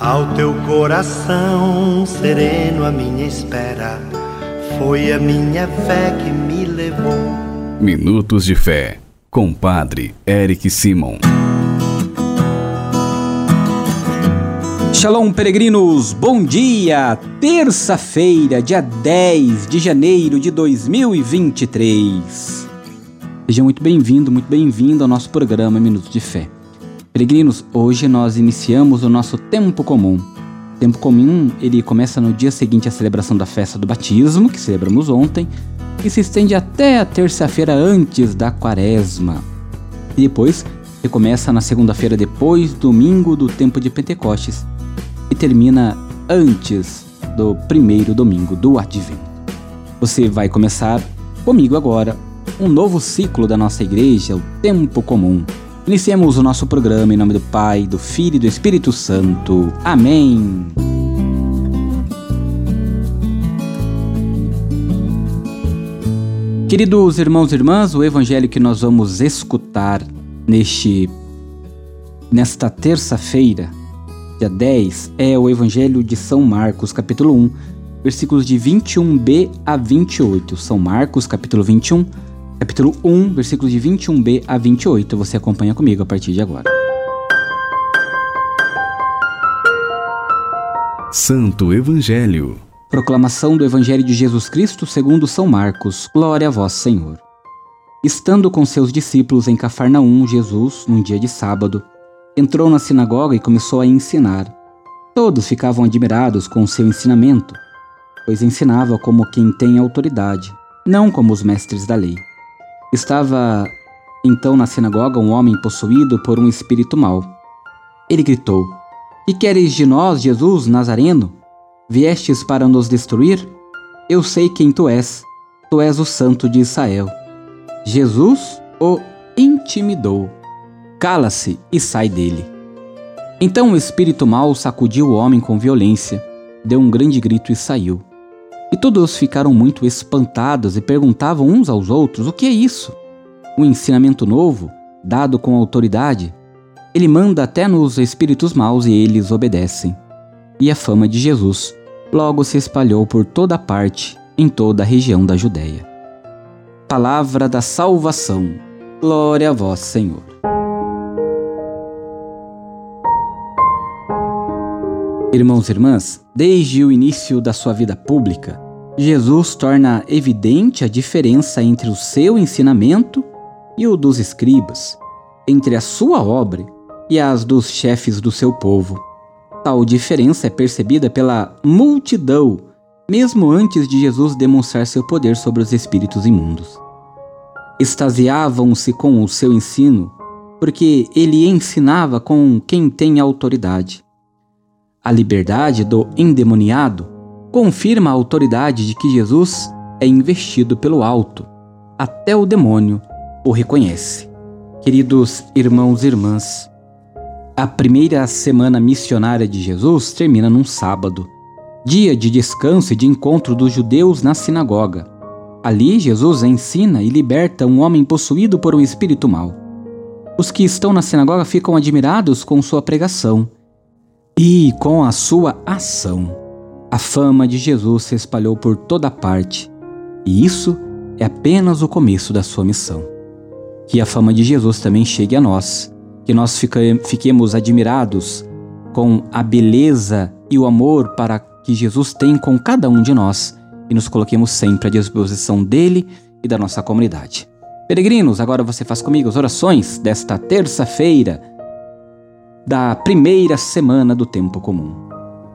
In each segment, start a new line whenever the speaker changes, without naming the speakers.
Ao teu coração sereno, a minha espera foi a minha fé que me levou.
Minutos de Fé, com Padre Eric Simon.
Shalom, peregrinos! Bom dia! Terça-feira, dia 10 de janeiro de 2023. Seja muito bem-vindo, muito bem-vindo ao nosso programa Minutos de Fé. Peregrinos, hoje nós iniciamos o nosso tempo comum. O tempo comum, ele começa no dia seguinte à celebração da festa do batismo, que celebramos ontem, e se estende até a terça-feira antes da quaresma. E depois, recomeça na segunda-feira depois, domingo do tempo de Pentecostes, e termina antes do primeiro domingo do Advento. Você vai começar comigo agora um novo ciclo da nossa igreja, o tempo comum Iniciemos o nosso programa em nome do Pai, do Filho e do Espírito Santo. Amém. Queridos irmãos e irmãs, o evangelho que nós vamos escutar neste nesta terça-feira, dia 10, é o evangelho de São Marcos, capítulo 1, versículos de 21b a 28. São Marcos, capítulo 21, capítulo 1, versículos de 21b a 28. Você acompanha comigo a partir de agora.
Santo Evangelho.
Proclamação do Evangelho de Jesus Cristo segundo São Marcos. Glória a vós, Senhor. Estando com seus discípulos em Cafarnaum, Jesus, num dia de sábado, entrou na sinagoga e começou a ensinar. Todos ficavam admirados com o seu ensinamento, pois ensinava como quem tem autoridade, não como os mestres da lei. Estava então na sinagoga um homem possuído por um espírito mau. Ele gritou: Que queres de nós, Jesus Nazareno? Viestes para nos destruir? Eu sei quem tu és. Tu és o Santo de Israel. Jesus o intimidou. Cala-se e sai dele. Então o espírito mau sacudiu o homem com violência, deu um grande grito e saiu. E todos ficaram muito espantados e perguntavam uns aos outros: O que é isso? Um ensinamento novo, dado com autoridade? Ele manda até nos espíritos maus e eles obedecem. E a fama de Jesus logo se espalhou por toda parte, em toda a região da Judéia. Palavra da salvação. Glória a vós, Senhor. Irmãos e irmãs, desde o início da sua vida pública, Jesus torna evidente a diferença entre o seu ensinamento e o dos escribas, entre a sua obra e as dos chefes do seu povo. Tal diferença é percebida pela multidão, mesmo antes de Jesus demonstrar seu poder sobre os espíritos imundos. Extasiavam-se com o seu ensino, porque ele ensinava com quem tem autoridade. A liberdade do endemoniado confirma a autoridade de que Jesus é investido pelo alto. Até o demônio o reconhece. Queridos irmãos e irmãs, a primeira semana missionária de Jesus termina num sábado, dia de descanso e de encontro dos judeus na sinagoga. Ali, Jesus ensina e liberta um homem possuído por um espírito mau. Os que estão na sinagoga ficam admirados com sua pregação e com a sua ação. A fama de Jesus se espalhou por toda parte, e isso é apenas o começo da sua missão. Que a fama de Jesus também chegue a nós, que nós fiquemos admirados com a beleza e o amor para que Jesus tem com cada um de nós e nos coloquemos sempre à disposição dele e da nossa comunidade. Peregrinos, agora você faz comigo as orações desta terça-feira da primeira semana do tempo comum.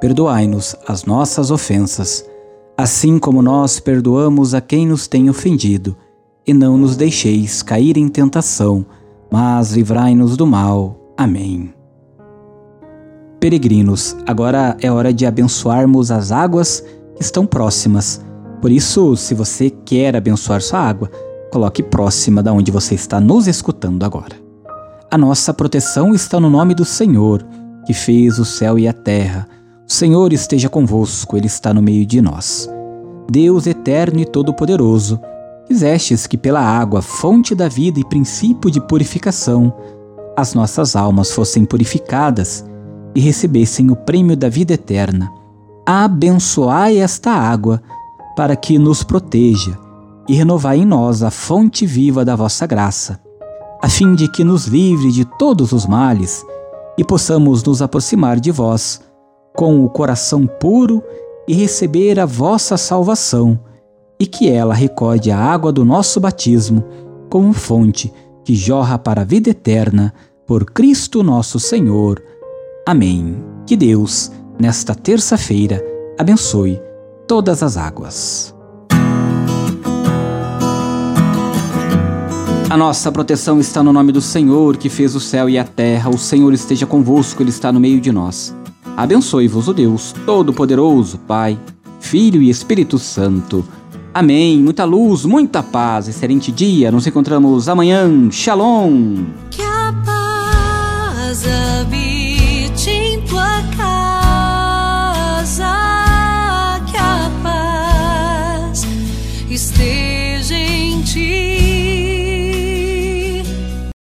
Perdoai-nos as nossas ofensas, assim como nós perdoamos a quem nos tem ofendido. E não nos deixeis cair em tentação, mas livrai-nos do mal. Amém. Peregrinos, agora é hora de abençoarmos as águas que estão próximas. Por isso, se você quer abençoar sua água, coloque próxima da onde você está nos escutando agora. A nossa proteção está no nome do Senhor, que fez o céu e a terra. Senhor esteja convosco, Ele está no meio de nós. Deus eterno e todo-poderoso, quisestes que pela água, fonte da vida e princípio de purificação, as nossas almas fossem purificadas e recebessem o prêmio da vida eterna. Abençoai esta água, para que nos proteja, e renovai em nós a fonte viva da vossa graça, a fim de que nos livre de todos os males e possamos nos aproximar de vós com o coração puro e receber a vossa salvação, e que ela recorde a água do nosso batismo como fonte que jorra para a vida eterna, por Cristo nosso Senhor. Amém. Que Deus, nesta terça-feira, abençoe todas as águas. A nossa proteção está no nome do Senhor, que fez o céu e a terra. O Senhor esteja convosco, Ele está no meio de nós. Abençoe-vos o Deus Todo-Poderoso, Pai, Filho e Espírito Santo. Amém. Muita luz, muita paz, excelente dia. Nos encontramos amanhã. Shalom.